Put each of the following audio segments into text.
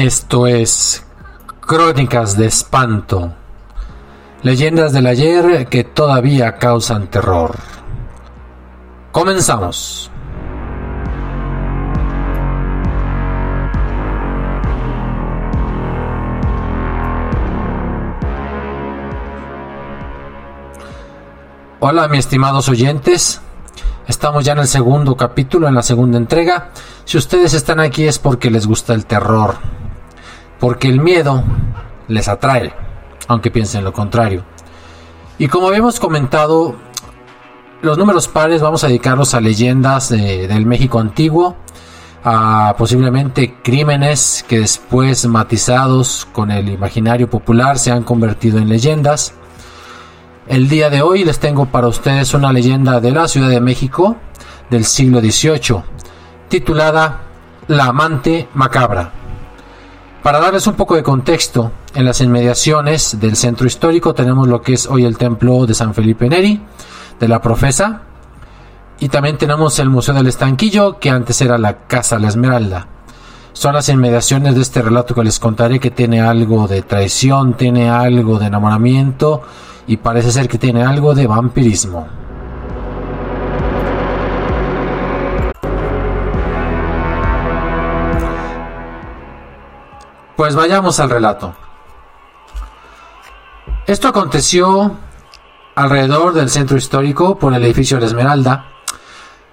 Esto es Crónicas de Espanto. Leyendas del ayer que todavía causan terror. Comenzamos. Hola, mis estimados oyentes. Estamos ya en el segundo capítulo, en la segunda entrega. Si ustedes están aquí es porque les gusta el terror, porque el miedo les atrae, aunque piensen lo contrario. Y como habíamos comentado, los números pares vamos a dedicarlos a leyendas del México antiguo, a posiblemente crímenes que después matizados con el imaginario popular se han convertido en leyendas. El día de hoy les tengo para ustedes una leyenda de la Ciudad de México del siglo XVIII, titulada La amante macabra. Para darles un poco de contexto, en las inmediaciones del centro histórico tenemos lo que es hoy el templo de San Felipe Neri, de la Profesa, y también tenemos el Museo del Estanquillo, que antes era la Casa La Esmeralda. Son las inmediaciones de este relato que les contaré que tiene algo de traición, tiene algo de enamoramiento y parece ser que tiene algo de vampirismo. Pues vayamos al relato. Esto aconteció alrededor del centro histórico por el edificio de la Esmeralda,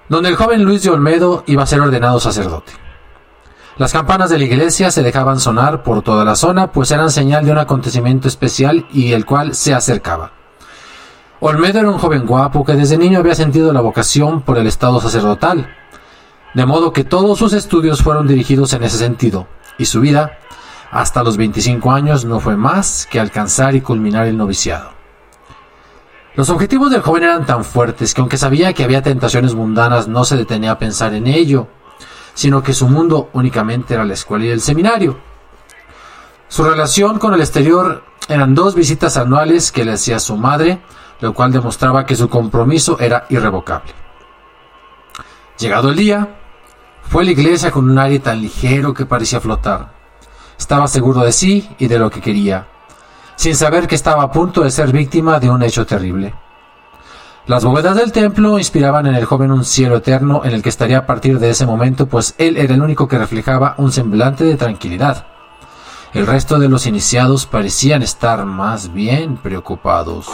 donde el joven Luis de Olmedo iba a ser ordenado sacerdote. Las campanas de la iglesia se dejaban sonar por toda la zona, pues eran señal de un acontecimiento especial y el cual se acercaba. Olmedo era un joven guapo que desde niño había sentido la vocación por el estado sacerdotal, de modo que todos sus estudios fueron dirigidos en ese sentido, y su vida hasta los 25 años no fue más que alcanzar y culminar el noviciado. Los objetivos del joven eran tan fuertes que aunque sabía que había tentaciones mundanas no se detenía a pensar en ello, sino que su mundo únicamente era la escuela y el seminario. Su relación con el exterior eran dos visitas anuales que le hacía su madre, lo cual demostraba que su compromiso era irrevocable. Llegado el día, fue a la iglesia con un aire tan ligero que parecía flotar. Estaba seguro de sí y de lo que quería, sin saber que estaba a punto de ser víctima de un hecho terrible. Las bóvedas del templo inspiraban en el joven un cielo eterno en el que estaría a partir de ese momento, pues él era el único que reflejaba un semblante de tranquilidad. El resto de los iniciados parecían estar más bien preocupados.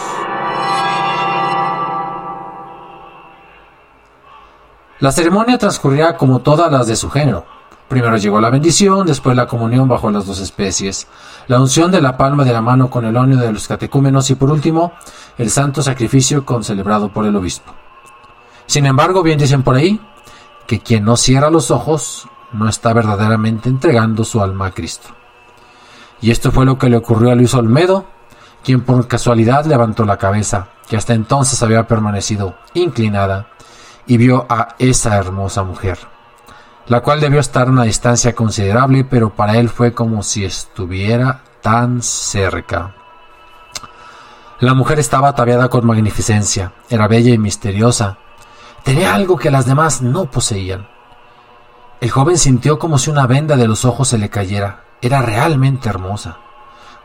La ceremonia transcurría como todas las de su género. Primero llegó la bendición, después la comunión bajo las dos especies, la unción de la palma de la mano con el óleo de los catecúmenos y por último, el santo sacrificio concelebrado por el obispo. Sin embargo, bien dicen por ahí, que quien no cierra los ojos no está verdaderamente entregando su alma a Cristo. Y esto fue lo que le ocurrió a Luis Olmedo, quien por casualidad levantó la cabeza, que hasta entonces había permanecido inclinada, y vio a esa hermosa mujer, la cual debió estar a una distancia considerable, pero para él fue como si estuviera tan cerca. La mujer estaba ataviada con magnificencia, era bella y misteriosa, tenía algo que las demás no poseían. El joven sintió como si una venda de los ojos se le cayera, era realmente hermosa.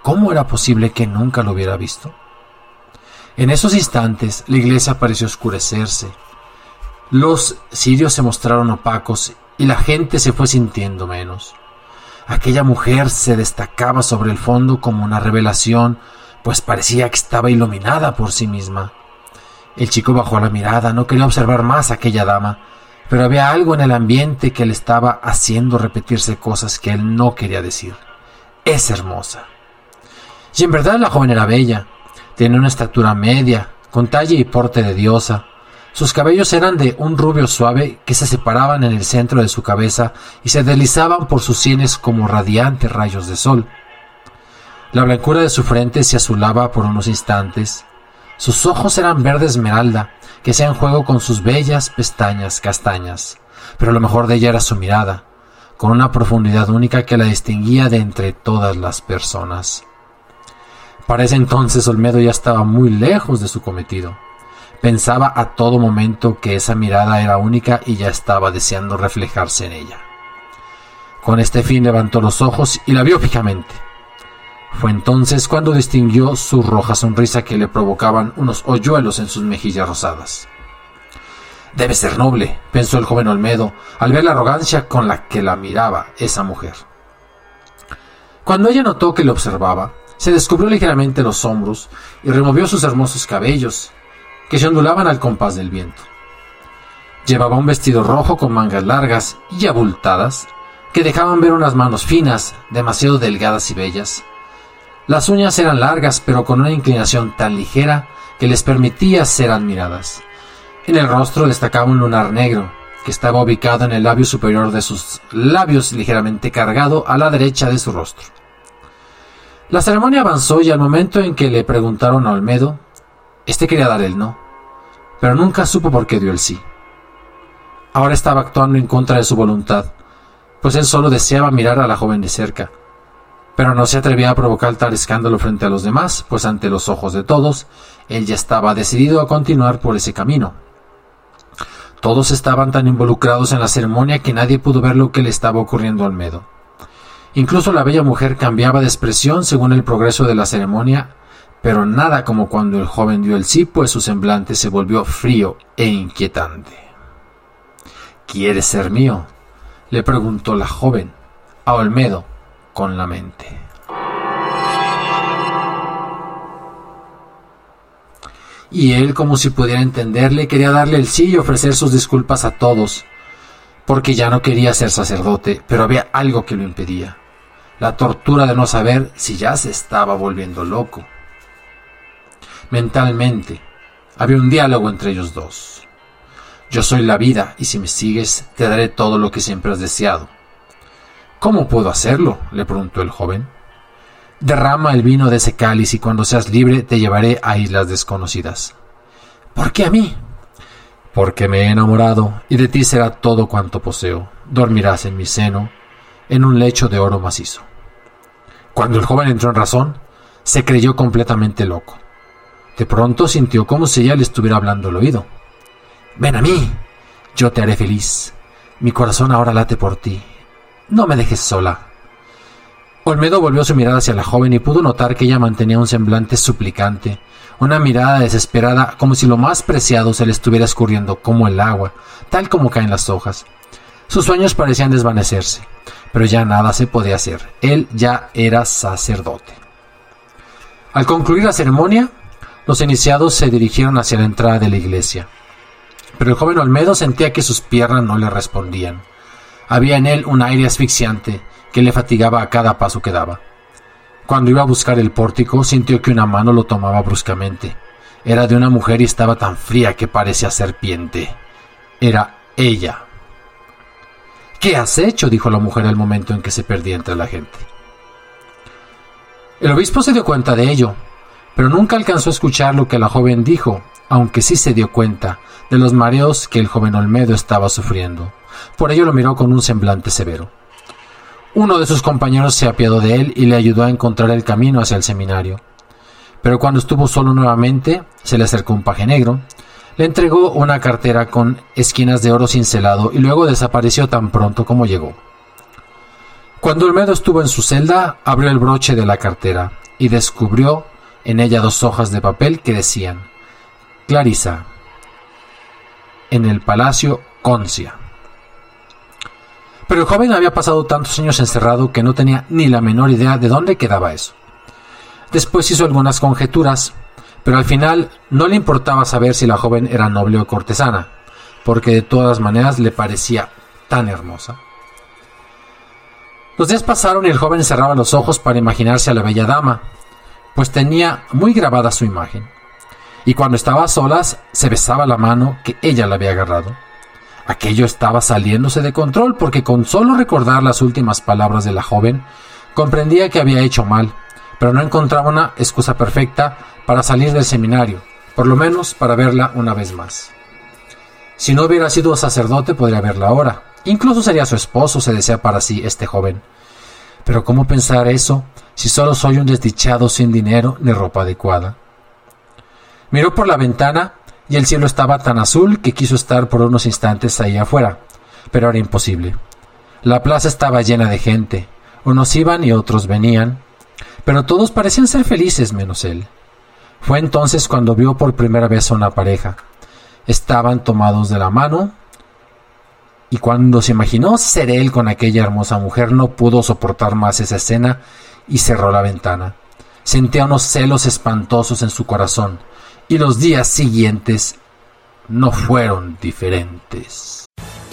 ¿Cómo era posible que nunca lo hubiera visto? En esos instantes la iglesia pareció oscurecerse. Los cirios se mostraron opacos y la gente se fue sintiendo menos. Aquella mujer se destacaba sobre el fondo como una revelación, pues parecía que estaba iluminada por sí misma. El chico bajó la mirada, no quería observar más a aquella dama, pero había algo en el ambiente que le estaba haciendo repetirse cosas que él no quería decir. Es hermosa. Y en verdad la joven era bella. Tenía una estatura media, con talla y porte de diosa. Sus cabellos eran de un rubio suave que se separaban en el centro de su cabeza y se deslizaban por sus sienes como radiantes rayos de sol. La blancura de su frente se azulaba por unos instantes. Sus ojos eran verde esmeralda, que hacían juego con sus bellas pestañas castañas. Pero lo mejor de ella era su mirada, con una profundidad única que la distinguía de entre todas las personas. Para ese entonces Olmedo ya estaba muy lejos de su cometido. Pensaba a todo momento que esa mirada era única y ya estaba deseando reflejarse en ella. Con este fin levantó los ojos y la vio fijamente. Fue entonces cuando distinguió su roja sonrisa que le provocaban unos hoyuelos en sus mejillas rosadas. Debe ser noble, pensó el joven Olmedo, al ver la arrogancia con la que la miraba esa mujer. Cuando ella notó que le observaba, se descubrió ligeramente los hombros y removió sus hermosos cabellos, que se ondulaban al compás del viento. Llevaba un vestido rojo con mangas largas y abultadas, que dejaban ver unas manos finas, demasiado delgadas y bellas. Las uñas eran largas, pero con una inclinación tan ligera que les permitía ser admiradas. En el rostro destacaba un lunar negro, que estaba ubicado en el labio superior de sus labios ligeramente cargado a la derecha de su rostro. La ceremonia avanzó y al momento en que le preguntaron a Olmedo, este quería dar el no, pero nunca supo por qué dio el sí. Ahora estaba actuando en contra de su voluntad, pues él solo deseaba mirar a la joven de cerca, pero no se atrevía a provocar tal escándalo frente a los demás, pues ante los ojos de todos, él ya estaba decidido a continuar por ese camino. Todos estaban tan involucrados en la ceremonia que nadie pudo ver lo que le estaba ocurriendo a Olmedo. Incluso la bella mujer cambiaba de expresión según el progreso de la ceremonia, pero nada como cuando el joven dio el sí, pues su semblante se volvió frío e inquietante. ¿Quieres ser mío? le preguntó la joven a Olmedo con la mente. Y él, como si pudiera entenderle, quería darle el sí y ofrecer sus disculpas a todos, porque ya no quería ser sacerdote, pero había algo que lo impedía. La tortura de no saber si ya se estaba volviendo loco. Mentalmente, había un diálogo entre ellos dos. Yo soy la vida, y si me sigues, te daré todo lo que siempre has deseado. ¿Cómo puedo hacerlo? le preguntó el joven. Derrama el vino de ese cáliz y cuando seas libre te llevaré a islas desconocidas. ¿Por qué a mí? porque me he enamorado y de ti será todo cuanto poseo. Dormirás en mi seno, en un lecho de oro macizo. Cuando el joven entró en razón, se creyó completamente loco. De pronto sintió como si ella le estuviera hablando al oído. Ven a mí, yo te haré feliz. Mi corazón ahora late por ti. No me dejes sola. Olmedo volvió su mirada hacia la joven y pudo notar que ella mantenía un semblante suplicante, una mirada desesperada como si lo más preciado se le estuviera escurriendo como el agua, tal como caen las hojas. Sus sueños parecían desvanecerse, pero ya nada se podía hacer. Él ya era sacerdote. Al concluir la ceremonia, los iniciados se dirigieron hacia la entrada de la iglesia. Pero el joven Olmedo sentía que sus piernas no le respondían. Había en él un aire asfixiante que le fatigaba a cada paso que daba. Cuando iba a buscar el pórtico, sintió que una mano lo tomaba bruscamente. Era de una mujer y estaba tan fría que parecía serpiente. Era ella. ¿Qué has hecho? dijo la mujer al momento en que se perdía entre la gente. El obispo se dio cuenta de ello, pero nunca alcanzó a escuchar lo que la joven dijo, aunque sí se dio cuenta de los mareos que el joven Olmedo estaba sufriendo. Por ello lo miró con un semblante severo. Uno de sus compañeros se apiadó de él y le ayudó a encontrar el camino hacia el seminario. Pero cuando estuvo solo nuevamente, se le acercó un paje negro, le entregó una cartera con esquinas de oro cincelado y luego desapareció tan pronto como llegó. Cuando Olmedo estuvo en su celda, abrió el broche de la cartera y descubrió en ella dos hojas de papel que decían Clarisa, en el Palacio Concia. Pero el joven había pasado tantos años encerrado que no tenía ni la menor idea de dónde quedaba eso. Después hizo algunas conjeturas, pero al final no le importaba saber si la joven era noble o cortesana, porque de todas maneras le parecía tan hermosa. Los días pasaron y el joven cerraba los ojos para imaginarse a la bella dama, pues tenía muy grabada su imagen, y cuando estaba a solas se besaba la mano que ella le había agarrado. Aquello estaba saliéndose de control porque con solo recordar las últimas palabras de la joven, comprendía que había hecho mal, pero no encontraba una excusa perfecta para salir del seminario, por lo menos para verla una vez más. Si no hubiera sido sacerdote podría verla ahora, incluso sería su esposo, se desea para sí este joven. Pero ¿cómo pensar eso si solo soy un desdichado sin dinero ni ropa adecuada? Miró por la ventana y el cielo estaba tan azul que quiso estar por unos instantes ahí afuera, pero era imposible. La plaza estaba llena de gente, unos iban y otros venían, pero todos parecían ser felices menos él. Fue entonces cuando vio por primera vez a una pareja. Estaban tomados de la mano, y cuando se imaginó ser él con aquella hermosa mujer no pudo soportar más esa escena y cerró la ventana. Sentía unos celos espantosos en su corazón, y los días siguientes no fueron diferentes.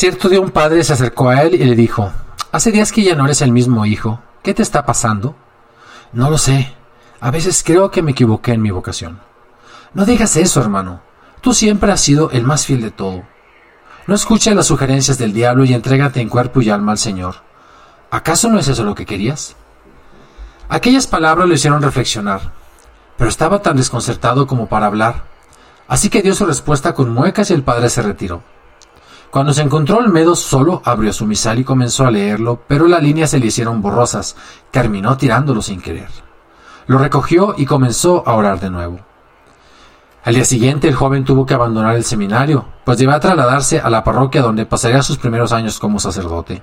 Cierto día un padre se acercó a él y le dijo, Hace días que ya no eres el mismo hijo. ¿Qué te está pasando? No lo sé. A veces creo que me equivoqué en mi vocación. No digas eso, hermano. Tú siempre has sido el más fiel de todo. No escuches las sugerencias del diablo y entrégate en cuerpo y alma al Señor. ¿Acaso no es eso lo que querías? Aquellas palabras lo hicieron reflexionar, pero estaba tan desconcertado como para hablar. Así que dio su respuesta con muecas y el padre se retiró. Cuando se encontró Olmedo solo, abrió su misal y comenzó a leerlo, pero las líneas se le hicieron borrosas. Terminó tirándolo sin querer. Lo recogió y comenzó a orar de nuevo. Al día siguiente el joven tuvo que abandonar el seminario, pues debía trasladarse a la parroquia donde pasaría sus primeros años como sacerdote.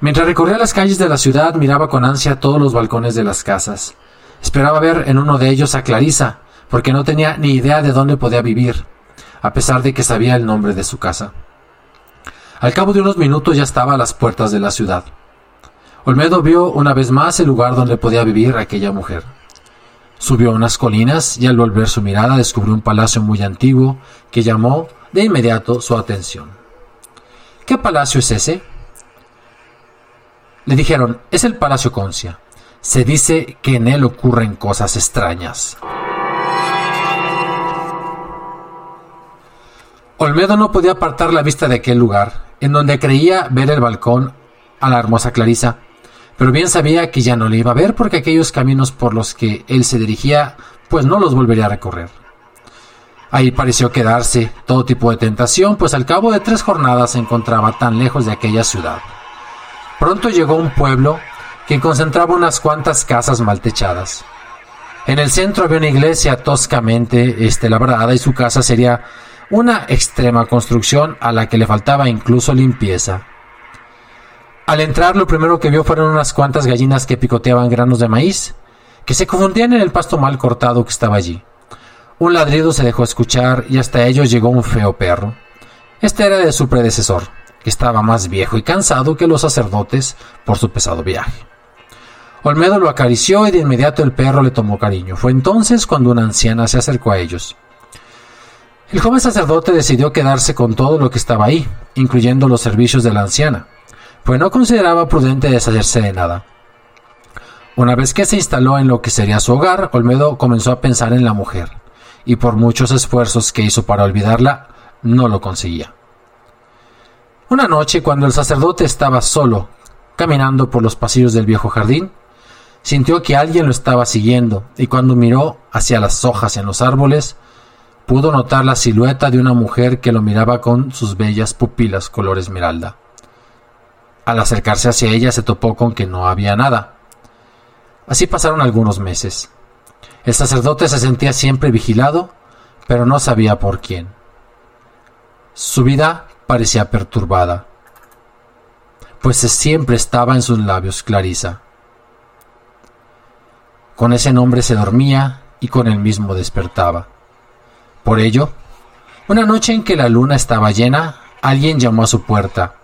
Mientras recorría las calles de la ciudad miraba con ansia todos los balcones de las casas. Esperaba ver en uno de ellos a Clarisa, porque no tenía ni idea de dónde podía vivir, a pesar de que sabía el nombre de su casa. Al cabo de unos minutos ya estaba a las puertas de la ciudad. Olmedo vio una vez más el lugar donde podía vivir aquella mujer. Subió unas colinas y al volver su mirada descubrió un palacio muy antiguo que llamó de inmediato su atención. ¿Qué palacio es ese? Le dijeron, es el Palacio Concia. Se dice que en él ocurren cosas extrañas. Olmedo no podía apartar la vista de aquel lugar, en donde creía ver el balcón a la hermosa Clarisa, pero bien sabía que ya no le iba a ver porque aquellos caminos por los que él se dirigía, pues no los volvería a recorrer. Ahí pareció quedarse todo tipo de tentación, pues al cabo de tres jornadas se encontraba tan lejos de aquella ciudad. Pronto llegó un pueblo que concentraba unas cuantas casas mal techadas. En el centro había una iglesia toscamente este, labrada y su casa sería una extrema construcción a la que le faltaba incluso limpieza. Al entrar lo primero que vio fueron unas cuantas gallinas que picoteaban granos de maíz, que se confundían en el pasto mal cortado que estaba allí. Un ladrido se dejó escuchar y hasta ellos llegó un feo perro. Este era de su predecesor, que estaba más viejo y cansado que los sacerdotes por su pesado viaje. Olmedo lo acarició y de inmediato el perro le tomó cariño. Fue entonces cuando una anciana se acercó a ellos. El joven sacerdote decidió quedarse con todo lo que estaba ahí, incluyendo los servicios de la anciana, pues no consideraba prudente deshacerse de nada. Una vez que se instaló en lo que sería su hogar, Olmedo comenzó a pensar en la mujer, y por muchos esfuerzos que hizo para olvidarla, no lo conseguía. Una noche, cuando el sacerdote estaba solo, caminando por los pasillos del viejo jardín, sintió que alguien lo estaba siguiendo, y cuando miró hacia las hojas en los árboles, pudo notar la silueta de una mujer que lo miraba con sus bellas pupilas color esmeralda. Al acercarse hacia ella se topó con que no había nada. Así pasaron algunos meses. El sacerdote se sentía siempre vigilado, pero no sabía por quién. Su vida parecía perturbada, pues siempre estaba en sus labios Clarisa. Con ese nombre se dormía y con el mismo despertaba. Por ello, una noche en que la luna estaba llena, alguien llamó a su puerta.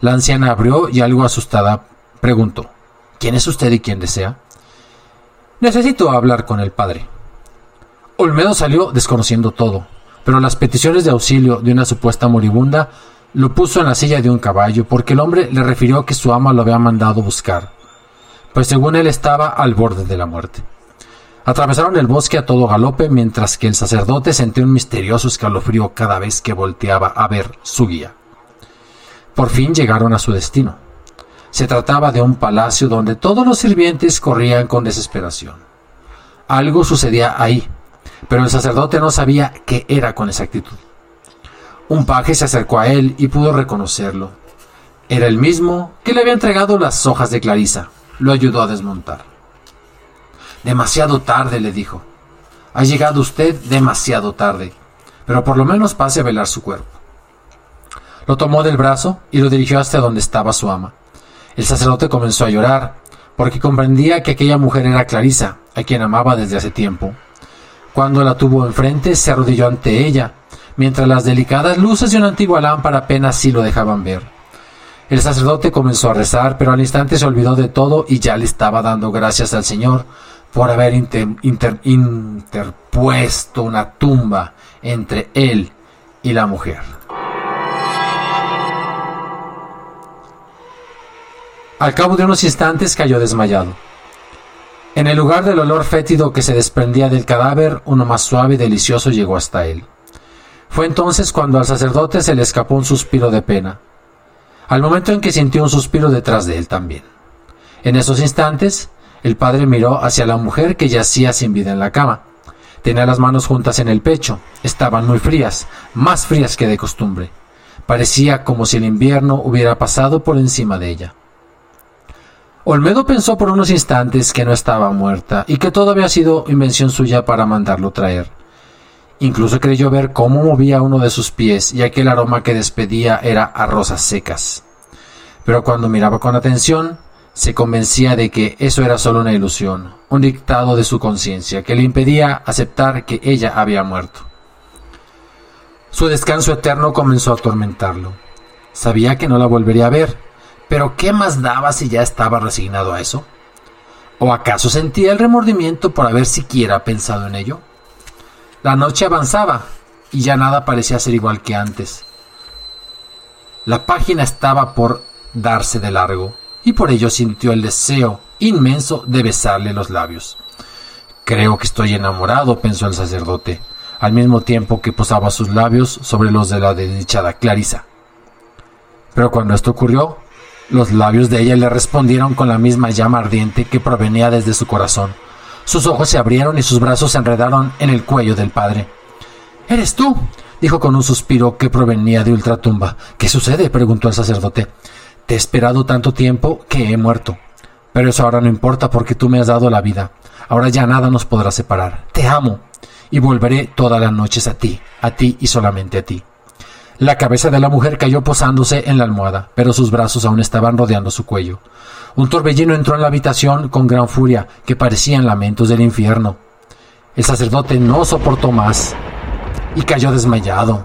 La anciana abrió y algo asustada preguntó ¿Quién es usted y quién desea? Necesito hablar con el padre. Olmedo salió desconociendo todo, pero las peticiones de auxilio de una supuesta moribunda lo puso en la silla de un caballo porque el hombre le refirió que su ama lo había mandado buscar, pues según él estaba al borde de la muerte. Atravesaron el bosque a todo galope mientras que el sacerdote sentía un misterioso escalofrío cada vez que volteaba a ver su guía. Por fin llegaron a su destino. Se trataba de un palacio donde todos los sirvientes corrían con desesperación. Algo sucedía ahí, pero el sacerdote no sabía qué era con exactitud. Un paje se acercó a él y pudo reconocerlo. Era el mismo que le había entregado las hojas de Clarisa. Lo ayudó a desmontar. Demasiado tarde, le dijo. Ha llegado usted demasiado tarde, pero por lo menos pase a velar su cuerpo. Lo tomó del brazo y lo dirigió hasta donde estaba su ama. El sacerdote comenzó a llorar, porque comprendía que aquella mujer era Clarisa, a quien amaba desde hace tiempo. Cuando la tuvo enfrente, se arrodilló ante ella, mientras las delicadas luces de una antigua lámpara apenas sí lo dejaban ver. El sacerdote comenzó a rezar, pero al instante se olvidó de todo y ya le estaba dando gracias al Señor por haber interpuesto una tumba entre él y la mujer. Al cabo de unos instantes cayó desmayado. En el lugar del olor fétido que se desprendía del cadáver, uno más suave y delicioso llegó hasta él. Fue entonces cuando al sacerdote se le escapó un suspiro de pena, al momento en que sintió un suspiro detrás de él también. En esos instantes, el padre miró hacia la mujer que yacía sin vida en la cama. Tenía las manos juntas en el pecho. Estaban muy frías, más frías que de costumbre. Parecía como si el invierno hubiera pasado por encima de ella. Olmedo pensó por unos instantes que no estaba muerta y que todo había sido invención suya para mandarlo traer. Incluso creyó ver cómo movía uno de sus pies y aquel aroma que despedía era a rosas secas. Pero cuando miraba con atención, se convencía de que eso era solo una ilusión, un dictado de su conciencia que le impedía aceptar que ella había muerto. Su descanso eterno comenzó a atormentarlo. Sabía que no la volvería a ver, pero ¿qué más daba si ya estaba resignado a eso? ¿O acaso sentía el remordimiento por haber siquiera pensado en ello? La noche avanzaba y ya nada parecía ser igual que antes. La página estaba por darse de largo y por ello sintió el deseo inmenso de besarle los labios. Creo que estoy enamorado, pensó el sacerdote, al mismo tiempo que posaba sus labios sobre los de la desdichada Clarisa. Pero cuando esto ocurrió, los labios de ella le respondieron con la misma llama ardiente que provenía desde su corazón. Sus ojos se abrieron y sus brazos se enredaron en el cuello del padre. ¿Eres tú? dijo con un suspiro que provenía de ultratumba. ¿Qué sucede? preguntó el sacerdote. Te he esperado tanto tiempo que he muerto. Pero eso ahora no importa porque tú me has dado la vida. Ahora ya nada nos podrá separar. Te amo. Y volveré todas las noches a ti, a ti y solamente a ti. La cabeza de la mujer cayó posándose en la almohada, pero sus brazos aún estaban rodeando su cuello. Un torbellino entró en la habitación con gran furia que parecían lamentos del infierno. El sacerdote no soportó más y cayó desmayado.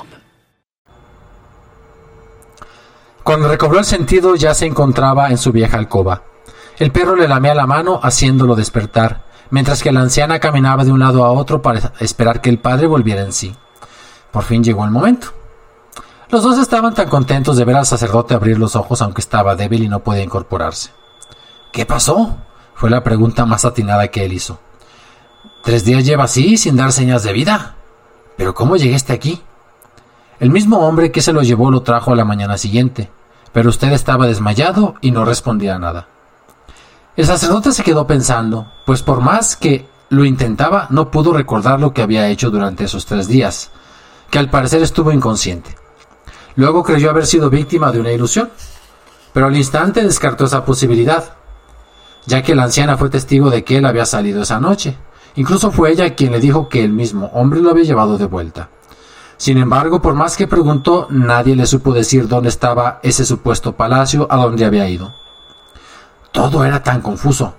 Cuando recobró el sentido ya se encontraba en su vieja alcoba. El perro le lamía la mano haciéndolo despertar, mientras que la anciana caminaba de un lado a otro para esperar que el padre volviera en sí. Por fin llegó el momento. Los dos estaban tan contentos de ver al sacerdote abrir los ojos aunque estaba débil y no podía incorporarse. ¿Qué pasó? fue la pregunta más atinada que él hizo. Tres días lleva así, sin dar señas de vida. ¿Pero cómo llegaste aquí? El mismo hombre que se lo llevó lo trajo a la mañana siguiente, pero usted estaba desmayado y no respondía nada. El sacerdote se quedó pensando, pues por más que lo intentaba, no pudo recordar lo que había hecho durante esos tres días, que al parecer estuvo inconsciente. Luego creyó haber sido víctima de una ilusión, pero al instante descartó esa posibilidad, ya que la anciana fue testigo de que él había salido esa noche. Incluso fue ella quien le dijo que el mismo hombre lo había llevado de vuelta. Sin embargo, por más que preguntó, nadie le supo decir dónde estaba ese supuesto palacio a donde había ido. Todo era tan confuso.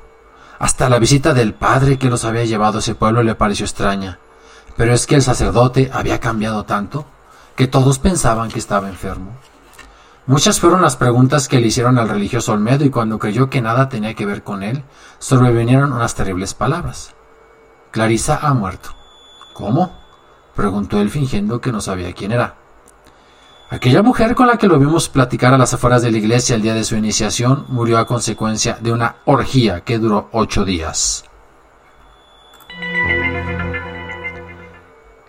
Hasta la visita del padre que los había llevado a ese pueblo le pareció extraña. Pero es que el sacerdote había cambiado tanto que todos pensaban que estaba enfermo. Muchas fueron las preguntas que le hicieron al religioso Olmedo y cuando creyó que nada tenía que ver con él, sobrevinieron unas terribles palabras. Clarisa ha muerto. ¿Cómo? Preguntó él fingiendo que no sabía quién era. Aquella mujer con la que lo vimos platicar a las afueras de la iglesia el día de su iniciación murió a consecuencia de una orgía que duró ocho días.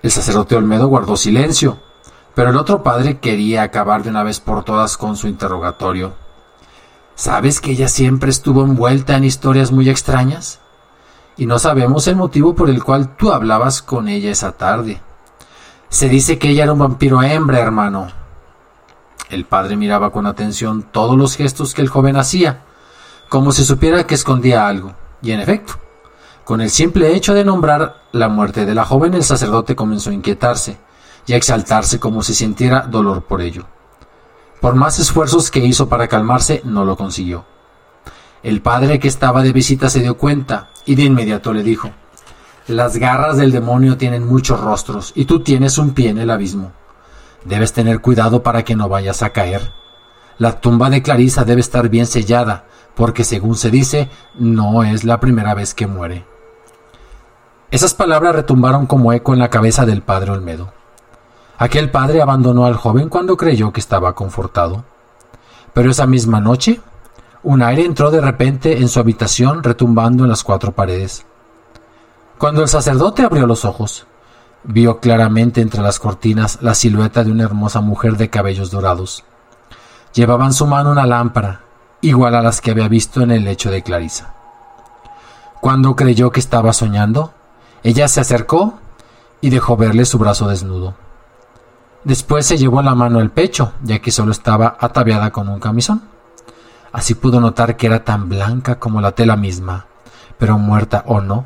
El sacerdote Olmedo guardó silencio, pero el otro padre quería acabar de una vez por todas con su interrogatorio. ¿Sabes que ella siempre estuvo envuelta en historias muy extrañas? Y no sabemos el motivo por el cual tú hablabas con ella esa tarde. Se dice que ella era un vampiro hembra, hermano. El padre miraba con atención todos los gestos que el joven hacía, como si supiera que escondía algo. Y en efecto, con el simple hecho de nombrar la muerte de la joven, el sacerdote comenzó a inquietarse y a exaltarse como si sintiera dolor por ello. Por más esfuerzos que hizo para calmarse, no lo consiguió. El padre que estaba de visita se dio cuenta y de inmediato le dijo las garras del demonio tienen muchos rostros y tú tienes un pie en el abismo. Debes tener cuidado para que no vayas a caer. La tumba de Clarisa debe estar bien sellada, porque según se dice, no es la primera vez que muere. Esas palabras retumbaron como eco en la cabeza del padre Olmedo. Aquel padre abandonó al joven cuando creyó que estaba confortado. Pero esa misma noche, un aire entró de repente en su habitación retumbando en las cuatro paredes. Cuando el sacerdote abrió los ojos, vio claramente entre las cortinas la silueta de una hermosa mujer de cabellos dorados. Llevaba en su mano una lámpara, igual a las que había visto en el lecho de Clarisa. Cuando creyó que estaba soñando, ella se acercó y dejó verle su brazo desnudo. Después se llevó la mano al pecho, ya que solo estaba ataviada con un camisón. Así pudo notar que era tan blanca como la tela misma, pero muerta o no,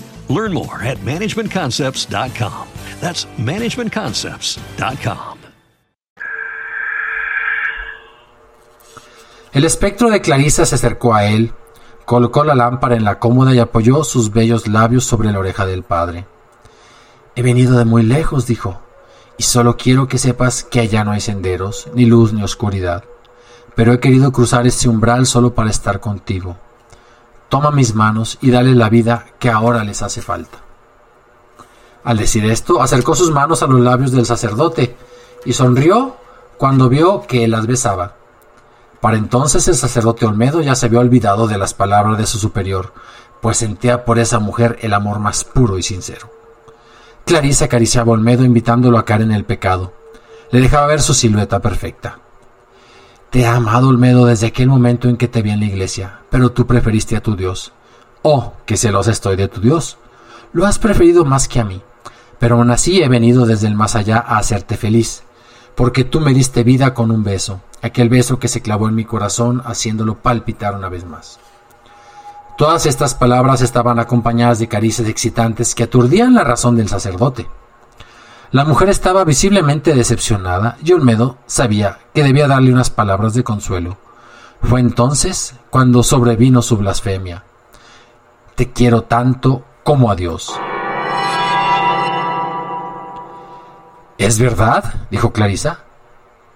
Learn more at managementconcepts.com. That's managementconcepts.com. El espectro de Clarisa se acercó a él, colocó la lámpara en la cómoda y apoyó sus bellos labios sobre la oreja del padre. He venido de muy lejos, dijo, y solo quiero que sepas que allá no hay senderos, ni luz ni oscuridad. Pero he querido cruzar este umbral solo para estar contigo. Toma mis manos y dale la vida que ahora les hace falta. Al decir esto, acercó sus manos a los labios del sacerdote y sonrió cuando vio que él las besaba. Para entonces el sacerdote Olmedo ya se había olvidado de las palabras de su superior, pues sentía por esa mujer el amor más puro y sincero. Clarisa acariciaba a Olmedo invitándolo a caer en el pecado. Le dejaba ver su silueta perfecta. Te he amado, Olmedo, desde aquel momento en que te vi en la iglesia, pero tú preferiste a tu Dios. Oh, que celosa estoy de tu Dios. Lo has preferido más que a mí, pero aún así he venido desde el más allá a hacerte feliz, porque tú me diste vida con un beso, aquel beso que se clavó en mi corazón haciéndolo palpitar una vez más. Todas estas palabras estaban acompañadas de caricias excitantes que aturdían la razón del sacerdote. La mujer estaba visiblemente decepcionada y Olmedo sabía que debía darle unas palabras de consuelo. Fue entonces cuando sobrevino su blasfemia. Te quiero tanto como a Dios. ¿Es verdad? dijo Clarisa.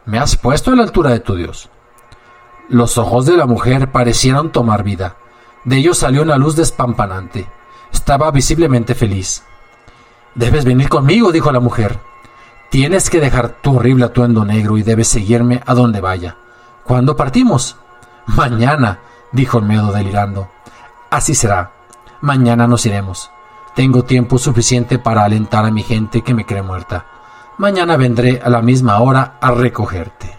Me has puesto a la altura de tu Dios. Los ojos de la mujer parecieron tomar vida. De ellos salió una luz despampanante. Estaba visiblemente feliz. Debes venir conmigo, dijo la mujer. Tienes que dejar tu horrible atuendo negro y debes seguirme a donde vaya. ¿Cuándo partimos? Mañana, dijo el miedo delirando. Así será. Mañana nos iremos. Tengo tiempo suficiente para alentar a mi gente que me cree muerta. Mañana vendré a la misma hora a recogerte.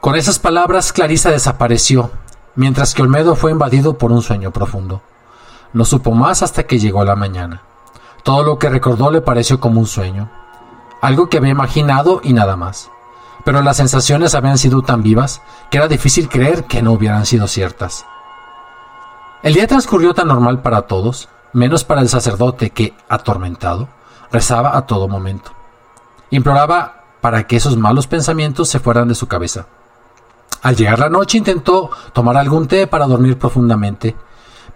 Con esas palabras Clarisa desapareció, mientras que Olmedo fue invadido por un sueño profundo. No supo más hasta que llegó la mañana. Todo lo que recordó le pareció como un sueño, algo que había imaginado y nada más. Pero las sensaciones habían sido tan vivas que era difícil creer que no hubieran sido ciertas. El día transcurrió tan normal para todos, menos para el sacerdote que, atormentado, rezaba a todo momento. Imploraba para que esos malos pensamientos se fueran de su cabeza. Al llegar la noche intentó tomar algún té para dormir profundamente,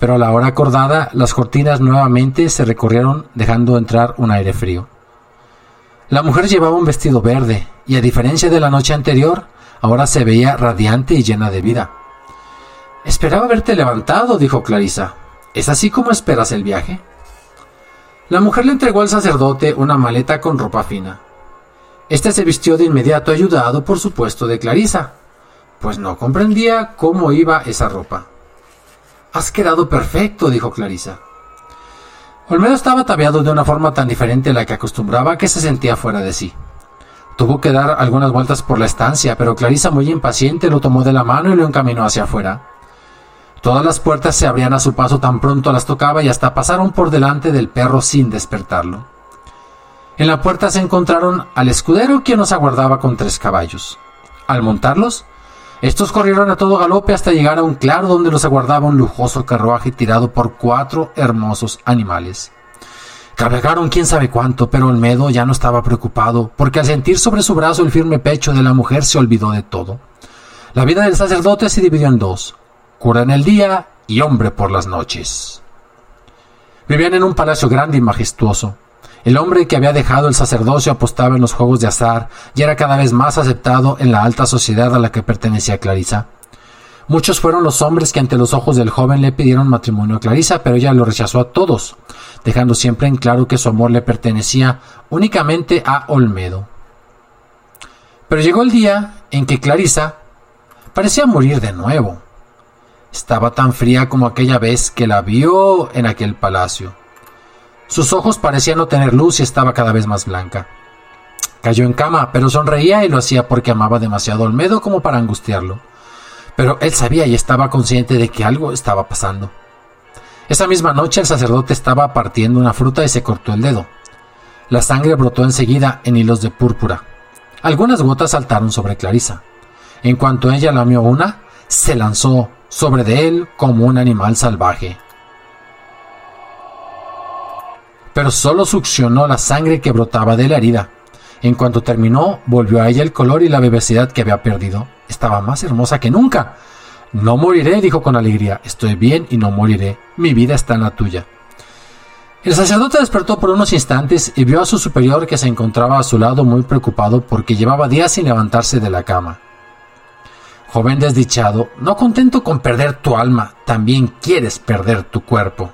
pero a la hora acordada las cortinas nuevamente se recorrieron dejando entrar un aire frío. La mujer llevaba un vestido verde y a diferencia de la noche anterior, ahora se veía radiante y llena de vida. Esperaba verte levantado, dijo Clarisa. ¿Es así como esperas el viaje? La mujer le entregó al sacerdote una maleta con ropa fina. Este se vistió de inmediato ayudado, por supuesto, de Clarisa pues no comprendía cómo iba esa ropa. Has quedado perfecto, dijo Clarisa. Olmedo estaba ataviado de una forma tan diferente a la que acostumbraba que se sentía fuera de sí. Tuvo que dar algunas vueltas por la estancia, pero Clarisa, muy impaciente, lo tomó de la mano y lo encaminó hacia afuera. Todas las puertas se abrían a su paso tan pronto las tocaba y hasta pasaron por delante del perro sin despertarlo. En la puerta se encontraron al escudero quien nos aguardaba con tres caballos. Al montarlos, estos corrieron a todo galope hasta llegar a un claro donde los aguardaba un lujoso carruaje tirado por cuatro hermosos animales. Cabalgaron quién sabe cuánto, pero Olmedo ya no estaba preocupado, porque al sentir sobre su brazo el firme pecho de la mujer se olvidó de todo. La vida del sacerdote se dividió en dos, cura en el día y hombre por las noches. Vivían en un palacio grande y majestuoso, el hombre que había dejado el sacerdocio apostaba en los juegos de azar y era cada vez más aceptado en la alta sociedad a la que pertenecía Clarisa. Muchos fueron los hombres que ante los ojos del joven le pidieron matrimonio a Clarisa, pero ella lo rechazó a todos, dejando siempre en claro que su amor le pertenecía únicamente a Olmedo. Pero llegó el día en que Clarisa parecía morir de nuevo. Estaba tan fría como aquella vez que la vio en aquel palacio. Sus ojos parecían no tener luz y estaba cada vez más blanca. Cayó en cama, pero sonreía y lo hacía porque amaba demasiado a Olmedo como para angustiarlo. Pero él sabía y estaba consciente de que algo estaba pasando. Esa misma noche el sacerdote estaba partiendo una fruta y se cortó el dedo. La sangre brotó enseguida en hilos de púrpura. Algunas gotas saltaron sobre Clarisa. En cuanto ella lamió una, se lanzó sobre de él como un animal salvaje pero solo succionó la sangre que brotaba de la herida. En cuanto terminó, volvió a ella el color y la vivacidad que había perdido. Estaba más hermosa que nunca. No moriré, dijo con alegría. Estoy bien y no moriré. Mi vida está en la tuya. El sacerdote despertó por unos instantes y vio a su superior que se encontraba a su lado muy preocupado porque llevaba días sin levantarse de la cama. Joven desdichado, no contento con perder tu alma, también quieres perder tu cuerpo.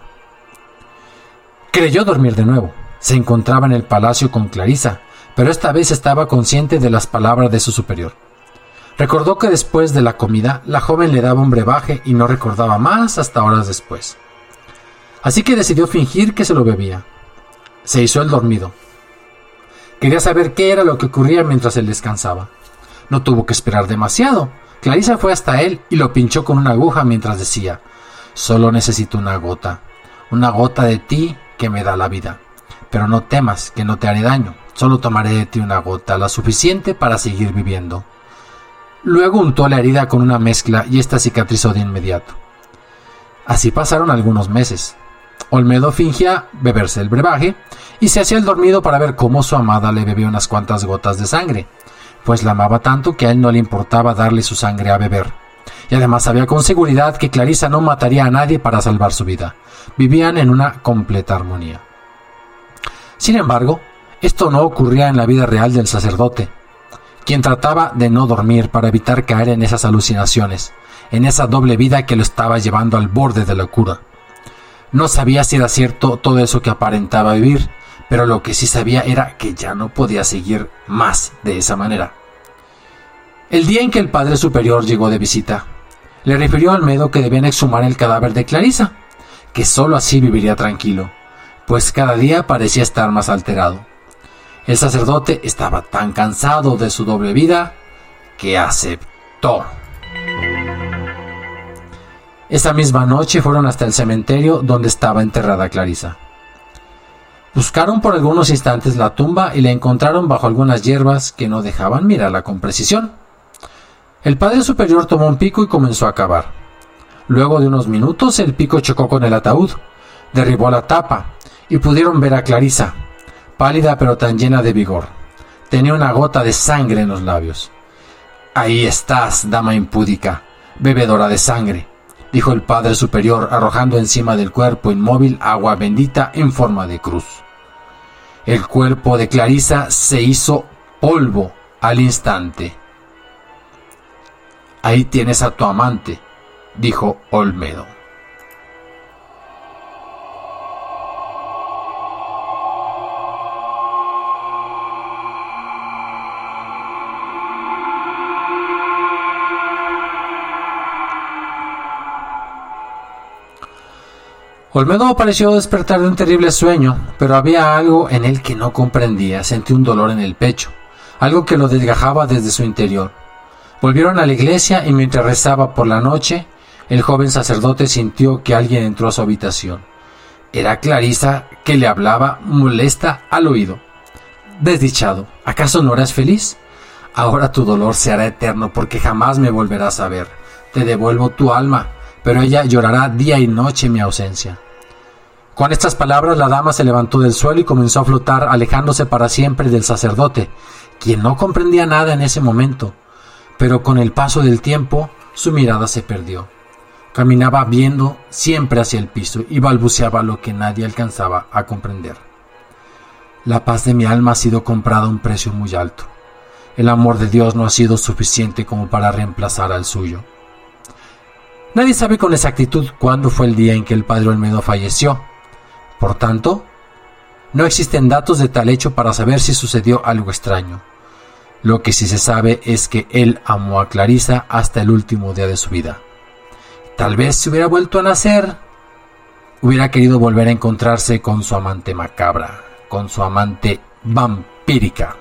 Creyó dormir de nuevo. Se encontraba en el palacio con Clarisa, pero esta vez estaba consciente de las palabras de su superior. Recordó que después de la comida la joven le daba un brebaje y no recordaba más hasta horas después. Así que decidió fingir que se lo bebía. Se hizo el dormido. Quería saber qué era lo que ocurría mientras él descansaba. No tuvo que esperar demasiado. Clarisa fue hasta él y lo pinchó con una aguja mientras decía, Solo necesito una gota, una gota de ti que me da la vida. Pero no temas que no te haré daño, solo tomaré de ti una gota, la suficiente para seguir viviendo. Luego untó la herida con una mezcla y esta cicatrizó de inmediato. Así pasaron algunos meses. Olmedo fingía beberse el brebaje y se hacía el dormido para ver cómo su amada le bebía unas cuantas gotas de sangre, pues la amaba tanto que a él no le importaba darle su sangre a beber. Y además sabía con seguridad que Clarisa no mataría a nadie para salvar su vida. Vivían en una completa armonía. Sin embargo, esto no ocurría en la vida real del sacerdote, quien trataba de no dormir para evitar caer en esas alucinaciones, en esa doble vida que lo estaba llevando al borde de la locura. No sabía si era cierto todo eso que aparentaba vivir, pero lo que sí sabía era que ya no podía seguir más de esa manera. El día en que el Padre Superior llegó de visita, le refirió al Medo que debían exhumar el cadáver de Clarisa, que sólo así viviría tranquilo, pues cada día parecía estar más alterado. El sacerdote estaba tan cansado de su doble vida que aceptó. Esa misma noche fueron hasta el cementerio donde estaba enterrada Clarisa. Buscaron por algunos instantes la tumba y la encontraron bajo algunas hierbas que no dejaban mirarla con precisión. El padre superior tomó un pico y comenzó a cavar. Luego de unos minutos el pico chocó con el ataúd, derribó la tapa y pudieron ver a Clarisa, pálida pero tan llena de vigor. Tenía una gota de sangre en los labios. Ahí estás, dama impúdica, bebedora de sangre, dijo el Padre Superior arrojando encima del cuerpo inmóvil agua bendita en forma de cruz. El cuerpo de Clarisa se hizo polvo al instante. Ahí tienes a tu amante, dijo Olmedo. Olmedo pareció despertar de un terrible sueño, pero había algo en él que no comprendía. Sentí un dolor en el pecho, algo que lo desgajaba desde su interior. Volvieron a la iglesia y mientras rezaba por la noche, el joven sacerdote sintió que alguien entró a su habitación. Era Clarisa que le hablaba molesta al oído. Desdichado, ¿acaso no eras feliz? Ahora tu dolor se hará eterno porque jamás me volverás a ver. Te devuelvo tu alma, pero ella llorará día y noche mi ausencia. Con estas palabras la dama se levantó del suelo y comenzó a flotar, alejándose para siempre del sacerdote, quien no comprendía nada en ese momento, pero con el paso del tiempo su mirada se perdió. Caminaba viendo siempre hacia el piso y balbuceaba lo que nadie alcanzaba a comprender. La paz de mi alma ha sido comprada a un precio muy alto. El amor de Dios no ha sido suficiente como para reemplazar al suyo. Nadie sabe con exactitud cuándo fue el día en que el padre Olmedo falleció. Por tanto, no existen datos de tal hecho para saber si sucedió algo extraño. Lo que sí se sabe es que él amó a Clarisa hasta el último día de su vida. Tal vez si hubiera vuelto a nacer, hubiera querido volver a encontrarse con su amante macabra, con su amante vampírica.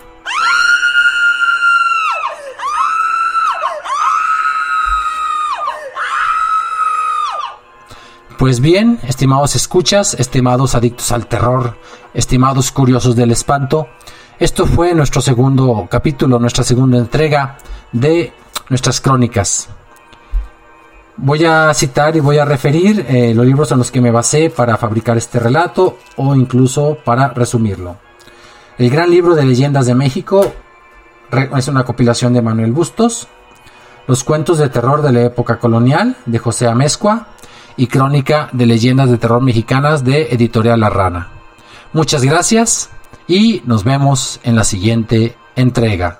Pues bien, estimados escuchas, estimados adictos al terror, estimados curiosos del espanto, esto fue nuestro segundo capítulo, nuestra segunda entrega de nuestras crónicas. Voy a citar y voy a referir eh, los libros en los que me basé para fabricar este relato o incluso para resumirlo. El gran libro de leyendas de México es una compilación de Manuel Bustos. Los cuentos de terror de la época colonial de José Amezcua y Crónica de Leyendas de Terror Mexicanas de Editorial La Rana. Muchas gracias y nos vemos en la siguiente entrega.